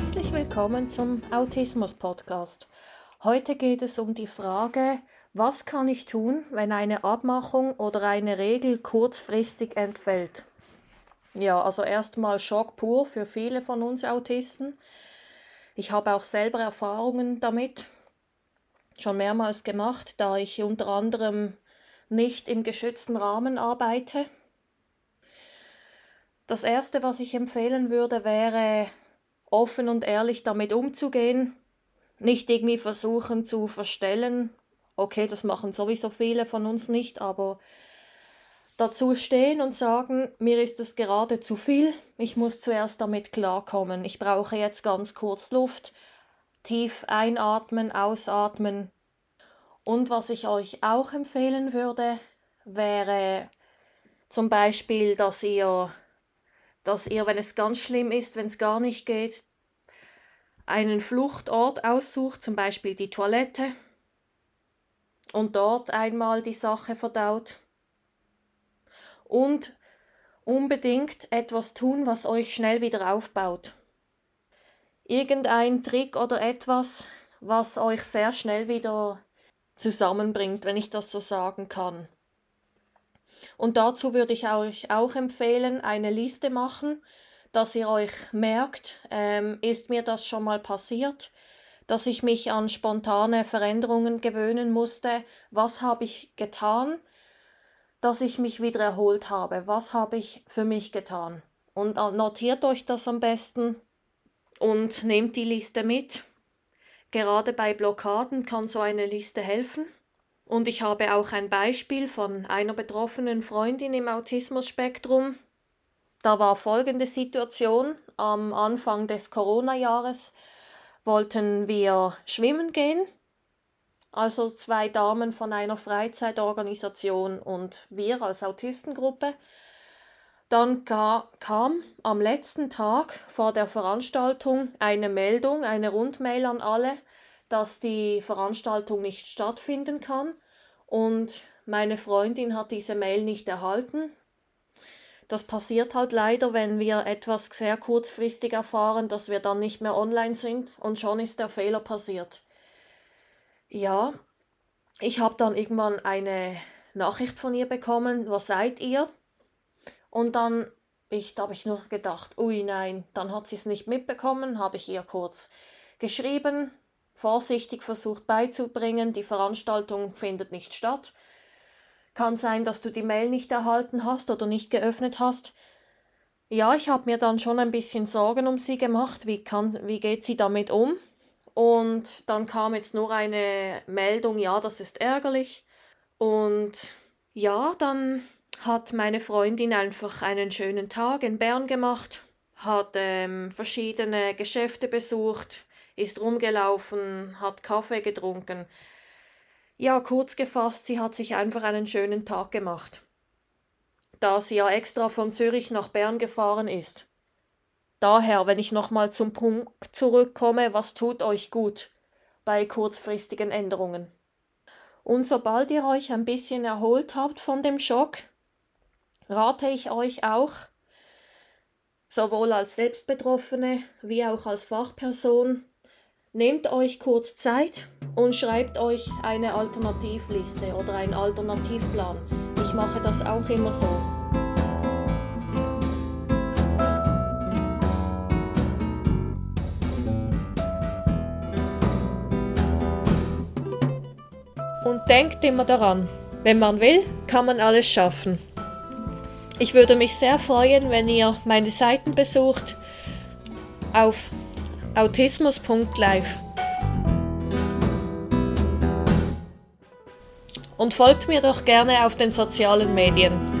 Herzlich willkommen zum Autismus Podcast. Heute geht es um die Frage, was kann ich tun, wenn eine Abmachung oder eine Regel kurzfristig entfällt? Ja, also erstmal Schock pur für viele von uns Autisten. Ich habe auch selber Erfahrungen damit, schon mehrmals gemacht, da ich unter anderem nicht im geschützten Rahmen arbeite. Das Erste, was ich empfehlen würde, wäre offen und ehrlich damit umzugehen, nicht irgendwie versuchen zu verstellen. Okay, das machen sowieso viele von uns nicht, aber dazu stehen und sagen, mir ist es gerade zu viel, ich muss zuerst damit klarkommen, ich brauche jetzt ganz kurz Luft, tief einatmen, ausatmen. Und was ich euch auch empfehlen würde, wäre zum Beispiel, dass ihr dass ihr, wenn es ganz schlimm ist, wenn es gar nicht geht, einen Fluchtort aussucht, zum Beispiel die Toilette, und dort einmal die Sache verdaut. Und unbedingt etwas tun, was euch schnell wieder aufbaut. Irgendein Trick oder etwas, was euch sehr schnell wieder zusammenbringt, wenn ich das so sagen kann. Und dazu würde ich euch auch empfehlen, eine Liste machen, dass ihr euch merkt, ähm, ist mir das schon mal passiert, dass ich mich an spontane Veränderungen gewöhnen musste. Was habe ich getan, dass ich mich wieder erholt habe? Was habe ich für mich getan? Und notiert euch das am besten und nehmt die Liste mit. Gerade bei Blockaden kann so eine Liste helfen. Und ich habe auch ein Beispiel von einer betroffenen Freundin im Autismus-Spektrum. Da war folgende Situation. Am Anfang des Corona-Jahres wollten wir schwimmen gehen. Also zwei Damen von einer Freizeitorganisation und wir als Autistengruppe. Dann kam am letzten Tag vor der Veranstaltung eine Meldung, eine Rundmail an alle, dass die Veranstaltung nicht stattfinden kann und meine Freundin hat diese Mail nicht erhalten. Das passiert halt leider, wenn wir etwas sehr kurzfristig erfahren, dass wir dann nicht mehr online sind und schon ist der Fehler passiert. Ja, ich habe dann irgendwann eine Nachricht von ihr bekommen, was seid ihr? Und dann ich, da habe ich nur gedacht, ui nein, dann hat sie es nicht mitbekommen, habe ich ihr kurz geschrieben, vorsichtig versucht beizubringen, die Veranstaltung findet nicht statt. Kann sein, dass du die Mail nicht erhalten hast oder nicht geöffnet hast. Ja, ich habe mir dann schon ein bisschen Sorgen um sie gemacht. Wie, kann, wie geht sie damit um? Und dann kam jetzt nur eine Meldung, ja, das ist ärgerlich. Und ja, dann hat meine Freundin einfach einen schönen Tag in Bern gemacht, hat ähm, verschiedene Geschäfte besucht, ist rumgelaufen, hat Kaffee getrunken. Ja, kurz gefasst, sie hat sich einfach einen schönen Tag gemacht. Da sie ja extra von Zürich nach Bern gefahren ist. Daher, wenn ich nochmal zum Punkt zurückkomme, was tut euch gut bei kurzfristigen Änderungen? Und sobald ihr euch ein bisschen erholt habt von dem Schock, rate ich euch auch, sowohl als Selbstbetroffene wie auch als Fachperson, Nehmt euch kurz Zeit und schreibt euch eine Alternativliste oder einen Alternativplan. Ich mache das auch immer so. Und denkt immer daran, wenn man will, kann man alles schaffen. Ich würde mich sehr freuen, wenn ihr meine Seiten besucht auf autismus.live. Und folgt mir doch gerne auf den sozialen Medien.